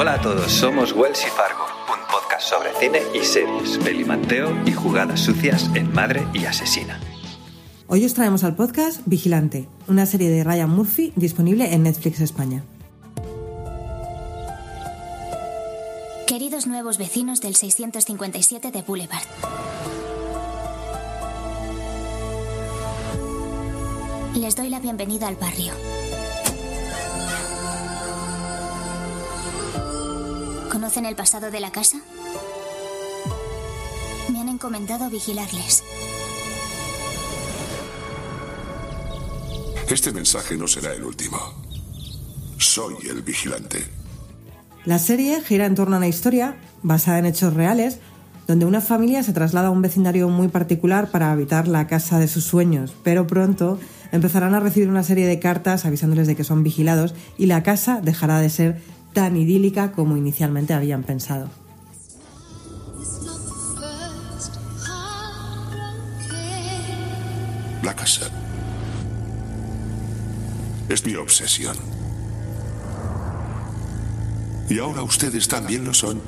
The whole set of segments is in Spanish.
Hola a todos, somos Wells y Fargo, un podcast sobre cine y series, pelimanteo y jugadas sucias en Madre y Asesina. Hoy os traemos al podcast Vigilante, una serie de Ryan Murphy disponible en Netflix España. Queridos nuevos vecinos del 657 de Boulevard. Les doy la bienvenida al barrio. ¿Conocen el pasado de la casa? Me han encomendado vigilarles. Este mensaje no será el último. Soy el vigilante. La serie gira en torno a una historia basada en hechos reales, donde una familia se traslada a un vecindario muy particular para habitar la casa de sus sueños, pero pronto empezarán a recibir una serie de cartas avisándoles de que son vigilados y la casa dejará de ser tan idílica como inicialmente habían pensado. La casa. Es mi obsesión. Y ahora ustedes también lo son.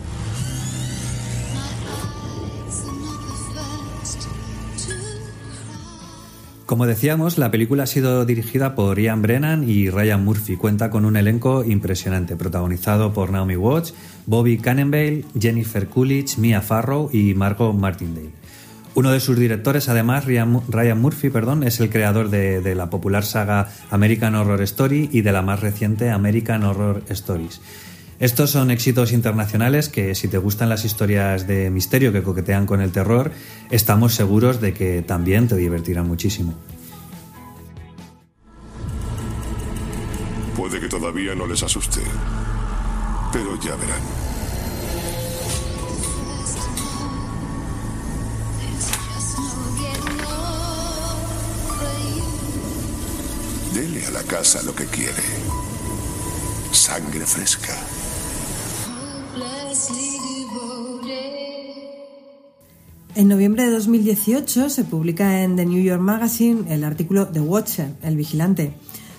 Como decíamos, la película ha sido dirigida por Ian Brennan y Ryan Murphy. Cuenta con un elenco impresionante, protagonizado por Naomi Watts, Bobby Cannonbale, Jennifer Coolidge, Mia Farrow y Margot Martindale. Uno de sus directores, además, Ryan Murphy, perdón, es el creador de, de la popular saga American Horror Story y de la más reciente American Horror Stories. Estos son éxitos internacionales que si te gustan las historias de misterio que coquetean con el terror, estamos seguros de que también te divertirán muchísimo. Puede que todavía no les asuste, pero ya verán. Dele a la casa lo que quiere. Sangre fresca. En noviembre de 2018 se publica en The New York Magazine el artículo The Watcher, el vigilante,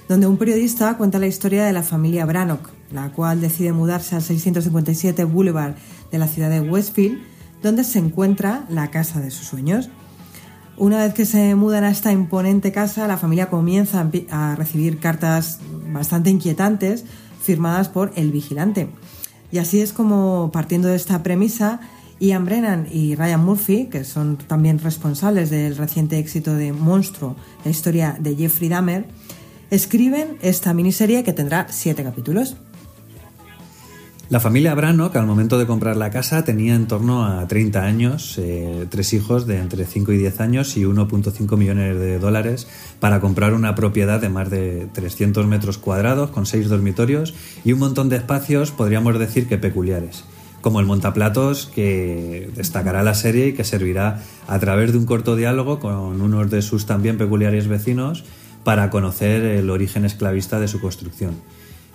donde un periodista cuenta la historia de la familia Brannock, la cual decide mudarse al 657 Boulevard de la ciudad de Westfield, donde se encuentra la casa de sus sueños. Una vez que se mudan a esta imponente casa, la familia comienza a recibir cartas bastante inquietantes firmadas por el vigilante. Y así es como, partiendo de esta premisa, Ian Brennan y Ryan Murphy, que son también responsables del reciente éxito de Monstruo, la historia de Jeffrey Dahmer, escriben esta miniserie que tendrá siete capítulos. La familia Brannock, al momento de comprar la casa, tenía en torno a 30 años, eh, tres hijos de entre 5 y 10 años y 1.5 millones de dólares para comprar una propiedad de más de 300 metros cuadrados con seis dormitorios y un montón de espacios, podríamos decir que peculiares como el montaplatos que destacará la serie y que servirá a través de un corto diálogo con uno de sus también peculiares vecinos para conocer el origen esclavista de su construcción.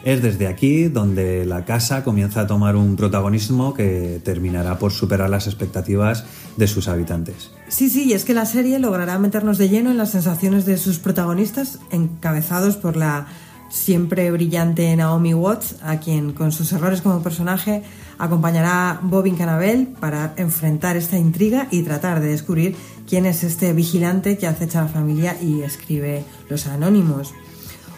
Es desde aquí donde la casa comienza a tomar un protagonismo que terminará por superar las expectativas de sus habitantes. Sí, sí, y es que la serie logrará meternos de lleno en las sensaciones de sus protagonistas, encabezados por la siempre brillante Naomi Watts, a quien con sus errores como personaje acompañará Bobin Canabel para enfrentar esta intriga y tratar de descubrir quién es este vigilante que acecha a la familia y escribe los anónimos.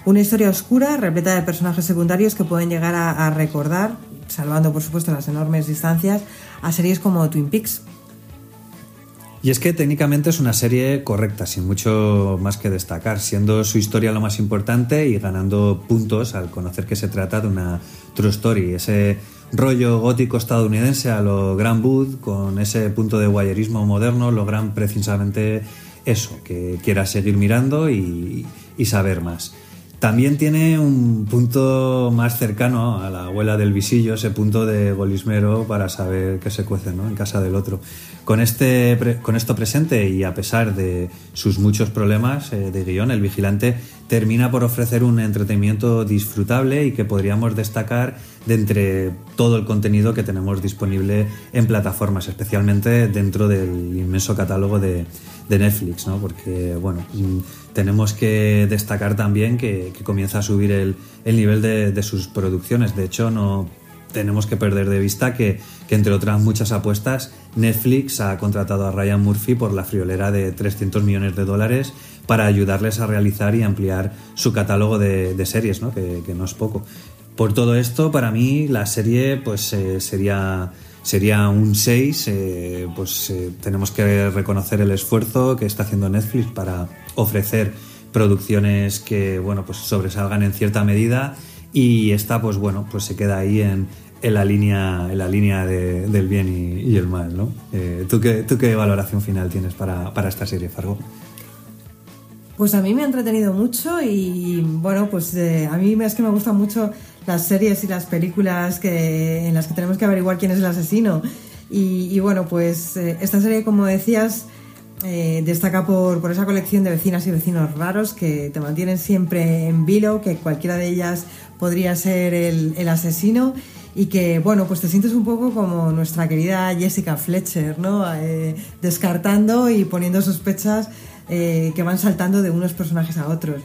Una historia oscura, repleta de personajes secundarios que pueden llegar a, recordar, salvando por supuesto las enormes distancias, a series como Twin Peaks. Y es que técnicamente es una serie correcta, sin mucho más que destacar, siendo su historia lo más importante y ganando puntos al conocer que se trata de una true story, ese rollo gótico estadounidense a lo Grand Wood, con ese punto de guayerismo moderno, logran precisamente eso, que quieras seguir mirando y saber más. También tiene un punto más cercano a la abuela del visillo, ese punto de golismero para saber qué se cuece ¿no? en casa del otro. Con, este, con esto presente y a pesar de sus muchos problemas eh, de guion, el vigilante termina por ofrecer un entretenimiento disfrutable y que podríamos destacar de entre todo el contenido que tenemos disponible en plataformas, especialmente dentro del inmenso catálogo de, de Netflix, ¿no? porque bueno, mm, tenemos que destacar también que, comienza a subir el, nivel de, sus producciones. De hecho, no, tenemos que perder de vista que, entre otras muchas apuestas, Netflix ha contratado a Ryan Murphy por la friolera de 300 millones de dólares para ayudarles a realizar y ampliar su catálogo de, series, ¿no? Que, no es poco. Por todo esto, para mí, la serie pues eh, sería sería un 6, eh, pues eh, tenemos que reconocer el esfuerzo que está haciendo Netflix para ofrecer producciones que bueno pues sobresalgan en cierta medida y esta pues bueno pues se queda ahí en, en la línea en la línea del bien y, el mal ¿no? Eh, ¿tú, qué, ¿tú qué valoración final tienes para, para esta serie Fargo? Pues a mí me ha entretenido mucho y bueno, pues a mí es que me gustan mucho las series y las películas que, en las que tenemos que averiguar quién es el asesino. Y, bueno, pues eh, esta serie, como decías, eh, destaca por, por, esa colección de vecinas y vecinos raros que te mantienen siempre en vilo, que cualquiera de ellas podría ser el, asesino y que, bueno, pues te sientes un poco como nuestra querida Jessica Fletcher, ¿no? Eh, descartando y poniendo sospechas eh, que van saltando de unos personajes a otros.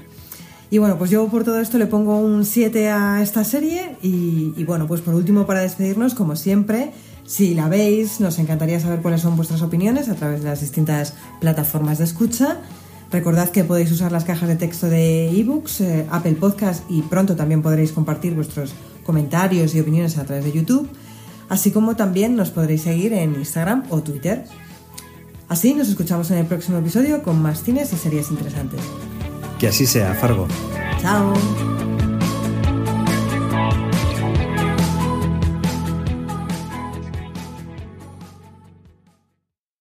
Y bueno, pues yo por todo esto le pongo un 7 a esta serie y, y bueno, pues por último para despedirnos, como siempre, si la veis, nos encantaría saber cuáles son vuestras opiniones a través de las distintas plataformas de escucha. Recordad que podéis usar las cajas de texto de ebooks, eh, Apple Podcast y pronto también podréis compartir vuestros comentarios y opiniones a través de YouTube, así como también nos podréis seguir en Instagram o Twitter. Así nos escuchamos en el próximo episodio con más cines y series interesantes. Que así sea, Fargo. Chao.